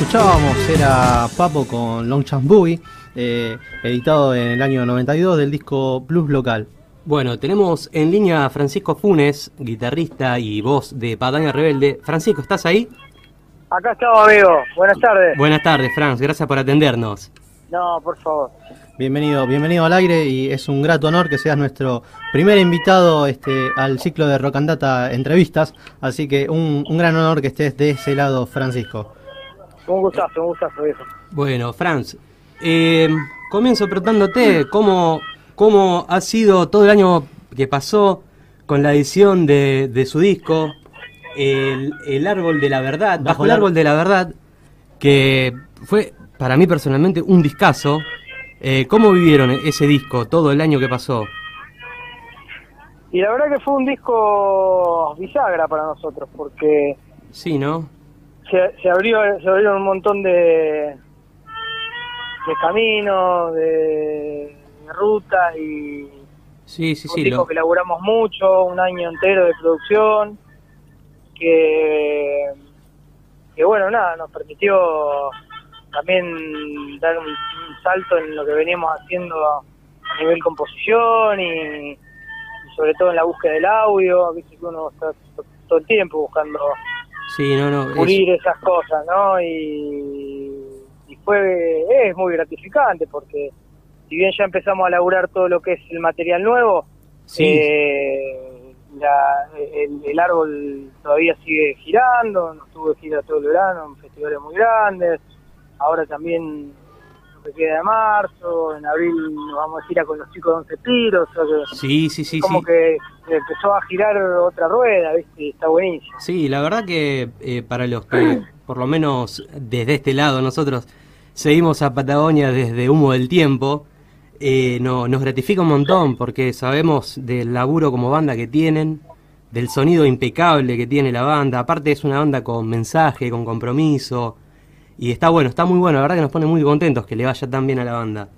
escuchábamos era Papo con Long Chance Boogie, eh, editado en el año 92 del disco Blues Local. Bueno, tenemos en línea a Francisco Funes, guitarrista y voz de Pataña Rebelde. Francisco, ¿estás ahí? Acá estamos, amigo. Buenas tardes. Buenas tardes, Franz. Gracias por atendernos. No, por favor. Bienvenido, bienvenido al aire y es un grato honor que seas nuestro primer invitado este, al ciclo de Rock and Data entrevistas, así que un, un gran honor que estés de ese lado, Francisco. Un gustazo, un gustazo, viejo. Bueno, Franz, eh, comienzo preguntándote cómo, cómo ha sido todo el año que pasó con la edición de, de su disco, el, el, Árbol de la Verdad, Bajo, el Árbol de la Verdad, que fue para mí personalmente un discazo. Eh, ¿Cómo vivieron ese disco todo el año que pasó? Y la verdad que fue un disco bisagra para nosotros, porque... Sí, ¿no? Se, se, abrió, se abrieron un montón de, de caminos, de, de rutas y sí, sí, sí, lo... que elaboramos mucho, un año entero de producción, que, que bueno, nada, nos permitió también dar un, un salto en lo que veníamos haciendo a nivel composición y, y, sobre todo en la búsqueda del audio, viste que uno está todo el tiempo buscando Sí, no, no. es... esas cosas, ¿no? Y, y, fue, es muy gratificante porque si bien ya empezamos a laburar todo lo que es el material nuevo, sí. eh, la, el, el, árbol todavía sigue girando, nos tuvo gira todo el verano en festivales muy grandes, ahora también que queda de marzo, en abril nos vamos a ir a con los chicos de Once Tiros, o sea sí, sí, sí, como sí. que empezó a girar otra rueda, ¿viste? está buenísimo. Sí, la verdad que eh, para los que, por lo menos desde este lado, nosotros seguimos a Patagonia desde Humo del Tiempo, eh, no, nos gratifica un montón porque sabemos del laburo como banda que tienen, del sonido impecable que tiene la banda, aparte es una banda con mensaje, con compromiso, y está bueno, está muy bueno, la verdad que nos pone muy contentos que le vaya tan bien a la banda.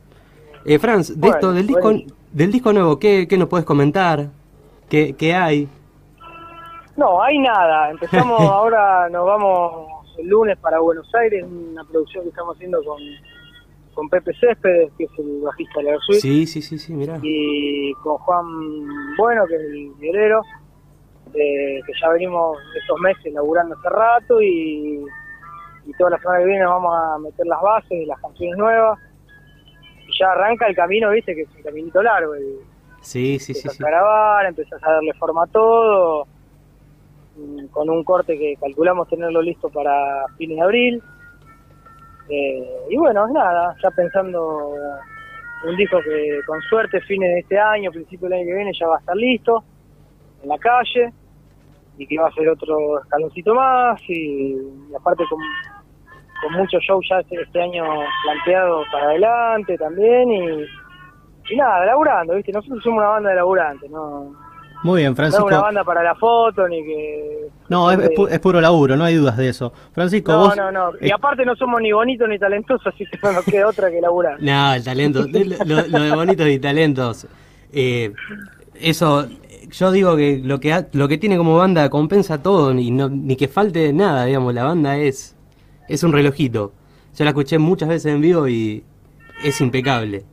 Eh, Franz, de bueno, esto, del disco, bueno. del disco nuevo, ¿qué, qué nos puedes comentar? ¿Qué, ¿Qué, hay? No, hay nada. Empezamos ahora, nos vamos el lunes para Buenos Aires, una producción que estamos haciendo con, con Pepe Céspedes, que es el bajista de la Suite. Sí, sí, sí, sí, mirá. Y con Juan Bueno, que es el violero, eh, que ya venimos estos meses laburando hace rato y, y toda la semana que viene vamos a meter las bases de las canciones nuevas. Y ya arranca el camino, viste, que es un caminito largo. Y, Sí, sí, sí. a grabar, empezás a darle forma a todo, mm, con un corte que calculamos tenerlo listo para fines de abril. Eh, y bueno, nada, ya pensando un disco que con suerte fines de este año, principio del año que viene ya va a estar listo, en la calle, y que va a ser otro escaloncito más, y, y aparte con, con muchos shows ya este, este año planteados para adelante también, y y nada, laburando, ¿viste? Nosotros somos una banda de laburantes, ¿no? Muy bien, No es Francisco. una banda para la foto, ni que... No, es, es, pu- es puro laburo, no hay dudas de eso. Francisco, No, vos... no, no. Y eh, aparte no somos ni bonitos ni talentosos, así que no nos queda otra que laburar. No, el talento, lo, lo de bonitos y talentos. Eh, eso, yo digo que lo que lo que tiene como banda compensa todo y no, ni que falte nada, digamos, la banda es es un relojito. Yo la escuché muchas veces en vivo y es impecable.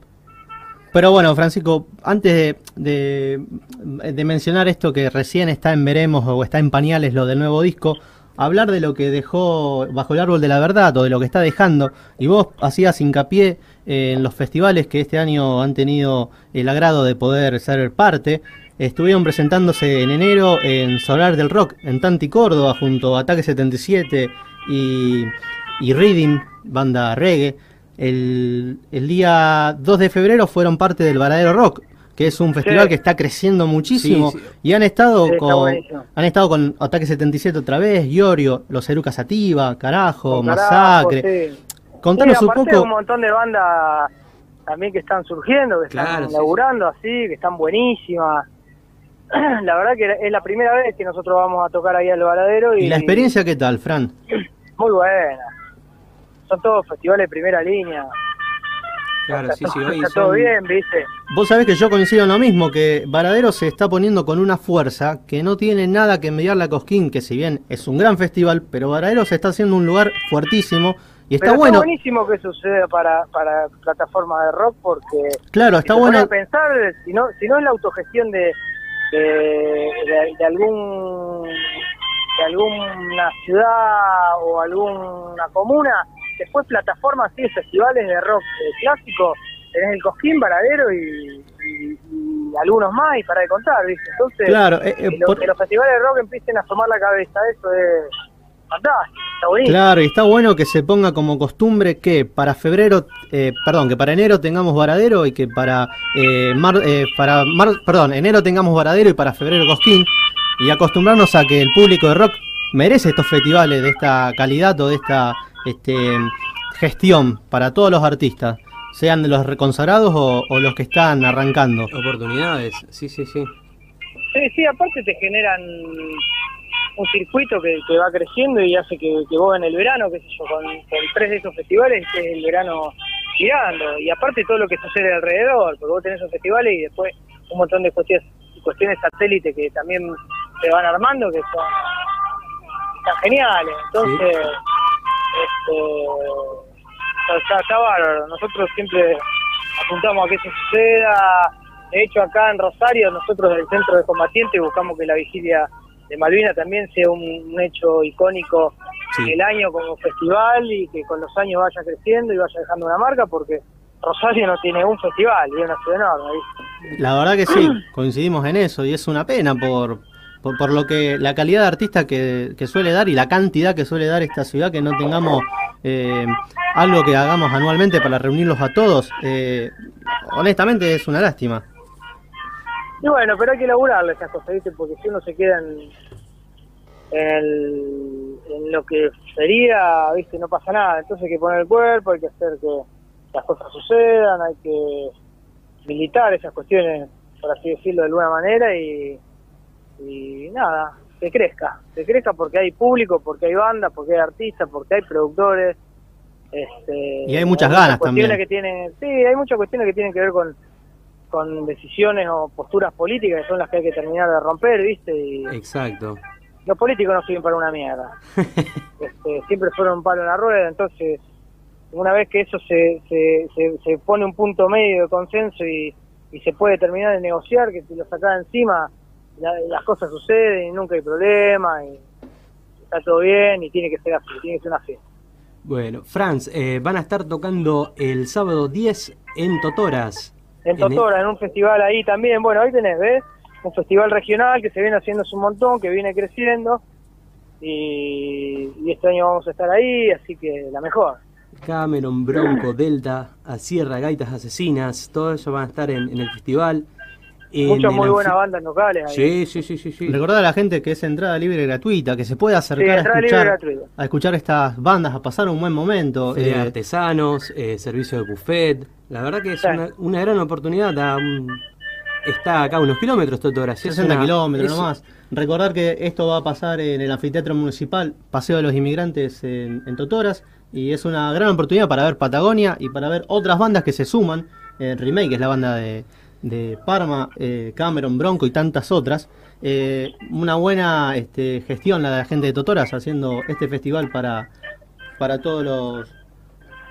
Pero bueno, Francisco, antes de, de, de mencionar esto que recién está en veremos o está en pañales lo del nuevo disco, hablar de lo que dejó bajo el árbol de la verdad o de lo que está dejando, y vos hacías hincapié eh, en los festivales que este año han tenido el agrado de poder ser parte, estuvieron presentándose en enero en Solar del Rock, en Tanti Córdoba, junto a Ataque 77 y, y Reading, banda reggae. El, el, día 2 de febrero fueron parte del Varadero Rock, que es un festival Sí. que está creciendo muchísimo Sí, sí. y han estado con han estado con Ataque 77 otra vez, Iorio, Los Erucas Sativa, Carajo, Con carajo, Masacre. sí. Contanos Sí, un poco. un montón de bandas también que están surgiendo, que Claro, están sí, laburando así, que están buenísimas. La verdad que es la primera vez que nosotros vamos a tocar ahí al Varadero y, ¿Y la experiencia qué tal, Fran? muy buena. Son todos festivales de primera línea. Claro, sí, sí, hoy Está todo bien, ¿viste? Vos sabés que yo coincido en lo mismo, que Varadero se está poniendo con una fuerza que no tiene nada que envidiarle a Cosquín, que si bien es un gran festival, pero Varadero se está haciendo un lugar fuertísimo Y está Pero bueno. Está buenísimo que suceda para, para plataformas de rock porque Claro, está si bueno. pensar, si no, si no es la autogestión de, de, de- de algún de alguna ciudad o alguna comuna, después plataformas y festivales de rock eh, clásico, tenés el Cosquín, Varadero y, y- y algunos más y para de contar, ¿viste? Entonces, Claro, eh, eh, que, por- los festivales de rock empiecen a tomar la cabeza, eso es fantástico, está buenísimo. Claro, y está bueno que se ponga como costumbre que para febrero, eh, perdón, que para enero tengamos varadero y que para eh, mar, eh, para mar, perdón, enero tengamos varadero y para febrero cosquín y acostumbrarnos a que el público de rock merece estos festivales de esta calidad o de esta este, gestión para todos los artistas, sean de los reconsagrados o, o los que están arrancando. Oportunidades, sí, sí, sí. Sí, sí, aparte te generan un circuito que, que va creciendo y hace que, que vos en el verano, qué sé yo, con, con tres de esos festivales estés el verano girando. Y aparte todo lo que sucede alrededor, porque vos tenés esos festivales y después un montón de cuestiones, cuestiones satélite que también se van armando, que son están geniales. Entonces, este, está, está- bárbaro. Nosotros siempre apuntamos a que eso suceda. De hecho, acá en Rosario, nosotros del Centro de Combatientes buscamos que la vigilia de Malvina también sea un, un hecho icónico Sí. en el año como festival y que con los años vaya creciendo y vaya dejando una marca porque Rosario no tiene un festival y es una ciudad enorme. ¿viste? La verdad que sí, coincidimos en eso y es una pena por, por, por lo que la calidad de artista que, suele dar y la cantidad que suele dar esta ciudad, que no tengamos eh, algo que hagamos anualmente para reunirlos a todos. eh, honestamente es una lástima. Y bueno, pero hay que laburarle esas cosas, ¿viste? Porque si uno se queda en lo que sería, ¿viste? No pasa nada. Entonces hay que poner el cuerpo, hay que hacer que las cosas sucedan, hay que militar esas cuestiones, por así decirlo de alguna manera, y, y nada, que crezca. Que crezca porque hay público, porque hay bandas, porque hay artistas, porque hay productores. Este, Y hay muchas ganas cuestiones también. Que tienen, sí, hay muchas cuestiones que tienen que ver con con decisiones o posturas políticas que son las que hay que terminar de romper, ¿viste? Y Exacto. los políticos no sirven para una mierda. Este, siempre fueron un palo en la rueda, entonces una vez que eso se, se, se, se pone un punto medio de consenso y, y se puede terminar de negociar, que si lo sacás encima, la- las cosas suceden y nunca hay problema y está todo bien y tiene que ser así, tiene que ser una fiesta. Bueno, Franz, eh, van a estar tocando el sábado 10 en Totoras. En En el- Totora, en un festival ahí también, bueno, ahí tenés, ¿ves? Un festival regional que se viene haciendo hace un montón, que viene creciendo y, y este año vamos a estar ahí, así que la mejor. Cameron, Bronco, Delta, a Sierra, Gaitas Asesinas, todo eso van a estar en, en el festival. Muchas muy buenas bandas locales ahí. Sí, sí, sí, sí. sí. Recordar a la gente que es entrada libre y gratuita, que se puede Sí, acercar a escuchar, a escuchar estas bandas, a pasar un buen momento. Eh, artesanos, eh, servicio de buffet. La verdad que es una, una gran oportunidad. da un- está acá a unos kilómetros Totoras. es 60 una- kilómetros es- nomás. Recordar que esto va a pasar en el anfiteatro municipal, Paseo de los Inmigrantes en, en Totoras, y es una gran oportunidad para ver Patagonia y para ver otras bandas que se suman. Eh, Remake es la banda de, de Parma, eh, Cameron, Bronco y tantas otras. Eh, una buena este, gestión la de la gente de Totoras haciendo este festival para, para todos los,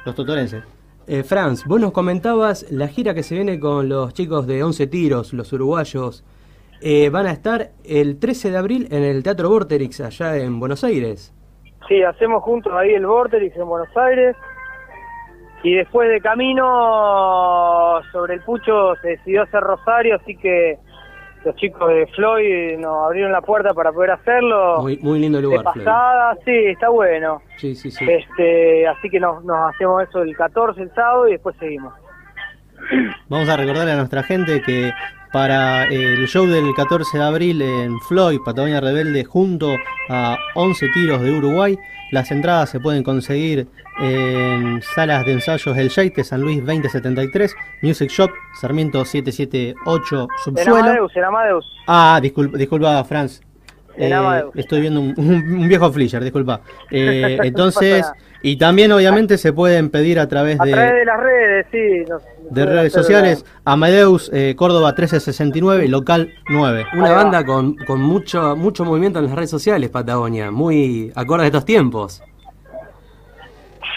los totorenses. Eh, Franz, vos nos comentabas la gira que se viene con los chicos de 11 tiros, los uruguayos. Eh, van a estar el 13 de abril en el Teatro Vorterix, allá en Buenos Aires. Sí, hacemos juntos ahí el Vorterix en Buenos Aires. Y después de camino sobre el Pucho se decidió hacer Rosario, así que los chicos de Floyd nos abrieron la puerta para poder hacerlo. Muy, muy lindo de lugar, Floyd. pasada, sí, está bueno. Sí, sí, sí. Este, así que nos, nos hacemos eso el 14 el sábado y después seguimos. Vamos a recordarle a nuestra gente que para el show del 14 de abril en Floyd, Patagonia Rebelde, junto a 11 tiros de Uruguay, las entradas se pueden conseguir en salas de ensayos El de San Luis 2073, Music Shop, Sarmiento 778, En Subsuelo. Amadeus, en Amadeus. Ah, disculpa, disculpa Franz. Eh, estoy viendo un, un- un viejo Flisher, disculpa. Eh, entonces, y también obviamente se pueden pedir a través A de través de las redes, sí. nos- nos de redes sociales, Amadeus eh, Córdoba 1369, local 9. Una banda con, con mucho, mucho movimiento en las redes sociales, Patagonia. Muy acorde a estos tiempos.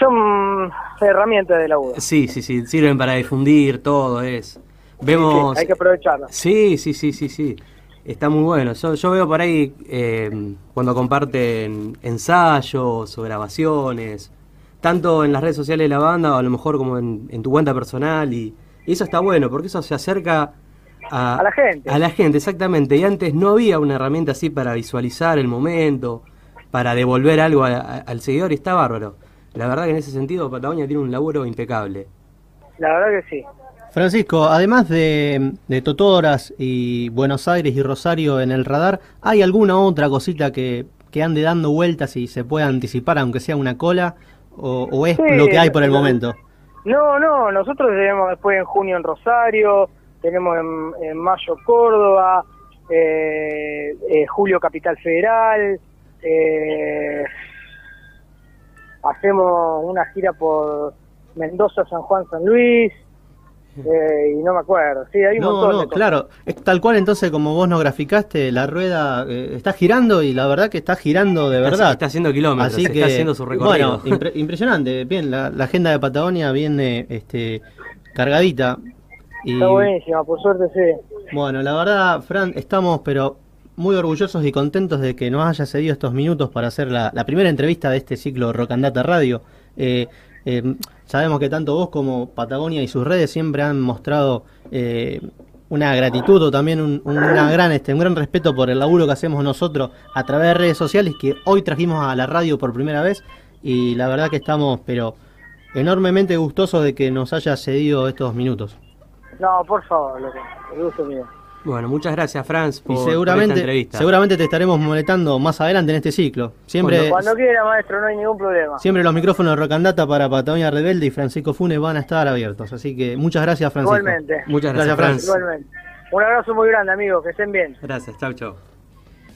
Mm, herramientas de laburo. Sí, sí, sí, sirven para difundir todo, es. Vemos... Sí, hay que aprovecharlas. Sí, sí, sí, sí, sí. Está muy bueno. Yo, yo veo por ahí eh, cuando comparten ensayos o grabaciones, tanto en las redes sociales de la banda o a lo mejor como en, en tu cuenta personal y, y eso está bueno porque eso se acerca a, A la gente. A la gente, exactamente. Y antes no había una herramienta así para visualizar el momento, para devolver algo a- a- al seguidor y está bárbaro. La verdad que en ese sentido Patagonia tiene un laburo impecable. La verdad que sí. Francisco, además de, de Totoras y Buenos Aires y Rosario en el radar, ¿hay alguna otra cosita que, que ande dando vueltas y se pueda anticipar, aunque sea una cola? ¿O, o es Sí, lo que hay por el momento? No, no, nosotros tenemos después en junio en Rosario, tenemos en, en mayo Córdoba, eh, eh, julio Capital Federal, eh, hacemos una gira por Mendoza, San Juan, San Luis, eh, y no me acuerdo, sí, hay un No, montón no, de cosas. claro. Es tal cual entonces como vos nos graficaste, la rueda eh, está girando y la verdad que está girando de Está- verdad. Está haciendo kilómetros, Así que, está haciendo su recorrido. bueno, impre- impresionante. Bien, la, la agenda de Patagonia viene este, cargadita. Y, Está buenísima, por suerte sí. Bueno, la verdad, Fran, estamos pero muy orgullosos y contentos de que nos haya cedido estos minutos para hacer la, la primera entrevista de este ciclo Rocandata Radio. Eh, eh, sabemos que tanto vos como Patagonia y sus redes siempre han mostrado eh, una gratitud o también un, gran, este, un gran respeto por el laburo que hacemos nosotros a través de redes sociales que hoy trajimos a la radio por primera vez y la verdad que estamos pero enormemente gustosos de que nos haya cedido estos minutos. No, por favor, loco, el gusto mío. Bueno, muchas gracias, Franz, por, Y por esta entrevista. seguramente te estaremos molestando más adelante en este ciclo. Siempre, Cuando quiera, maestro, no hay ningún problema. siempre los micrófonos de Rocandata para Patagonia Rebelde y Francisco Funes van a estar abiertos. Así que muchas gracias, Francisco. Igualmente. Muchas gracias, Gracias, Franz. Igualmente. Un abrazo muy grande, amigos, que estén bien. Gracias, chau, chau.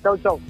Chau, chau.